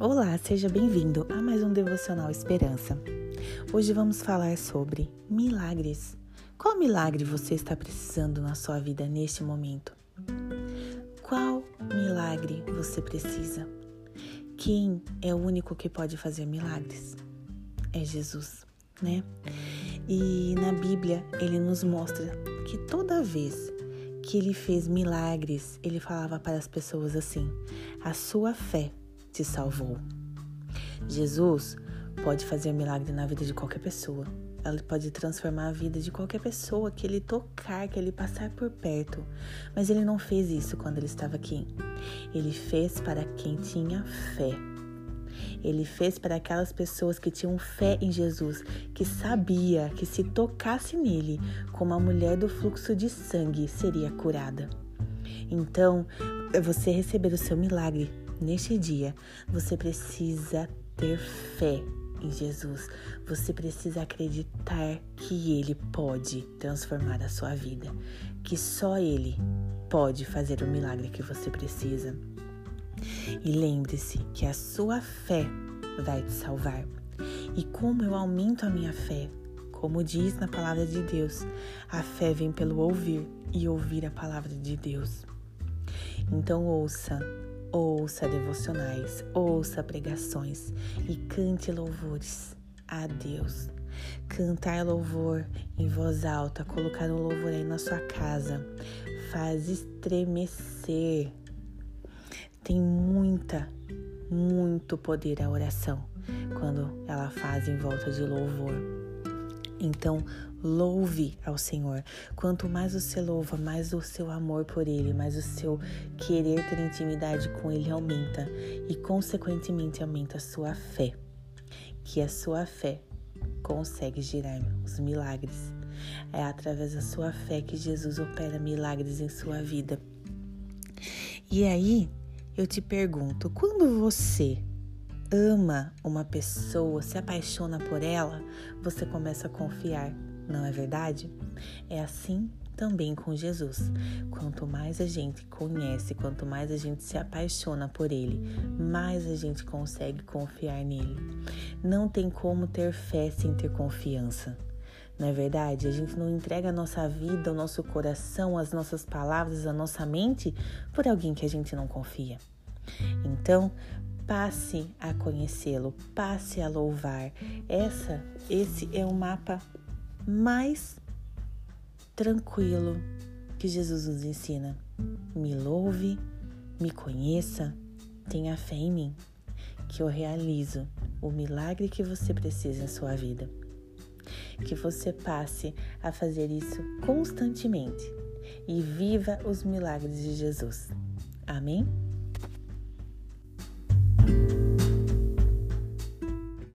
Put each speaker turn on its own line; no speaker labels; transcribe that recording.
Olá, seja bem-vindo a mais um Devocional Esperança. Hoje vamos falar sobre milagres. Qual milagre você está precisando na sua vida neste momento? Qual milagre você precisa? Quem é o único que pode fazer milagres? É Jesus, né? E na Bíblia ele nos mostra que toda vez que ele fez milagres, ele falava para as pessoas assim: a sua fé te salvou. Jesus pode fazer milagre na vida de qualquer pessoa. Ele pode transformar a vida de qualquer pessoa que ele tocar, que ele passar por perto. Mas ele não fez isso quando ele estava aqui. Ele fez para quem tinha fé. Ele fez para aquelas pessoas que tinham fé em Jesus, que sabia que se tocasse nele, como a mulher do fluxo de sangue seria curada. Então, você receber o seu milagre neste dia, você precisa ter fé em Jesus. Você precisa acreditar que Ele pode transformar a sua vida, que só Ele pode fazer o milagre que você precisa. E lembre-se que a sua fé vai te salvar. E como eu aumento a minha fé? Como diz na palavra de Deus, a fé vem pelo ouvir e ouvir a palavra de Deus. Então ouça, ouça devocionais, ouça pregações e cante louvores a Deus. Cantar louvor em voz alta, colocar um louvor aí na sua casa, faz estremecer tem muita, muito poder a oração quando ela faz em volta de louvor. Então, louve ao Senhor. Quanto mais você louva, mais o seu amor por Ele, mais o seu querer ter intimidade com Ele aumenta e, consequentemente, aumenta a sua fé. Que a sua fé consegue girar os milagres. É através da sua fé que Jesus opera milagres em sua vida. E aí, eu te pergunto, quando você ama uma pessoa, se apaixona por ela, você começa a confiar, não é verdade? É assim também com Jesus. Quanto mais a gente conhece, quanto mais a gente se apaixona por Ele, mais a gente consegue confiar nele. Não tem como ter fé sem ter confiança. Não é verdade? A gente não entrega a nossa vida, o nosso coração, as nossas palavras, a nossa mente por alguém que a gente não confia. Então, passe a conhecê-lo, passe a louvar. Essa, esse é o mapa mais tranquilo que Jesus nos ensina. Me louve, me conheça, tenha fé em mim, que eu realizo o milagre que você precisa em sua vida que você passe a fazer isso constantemente e viva os milagres de Jesus. Amém?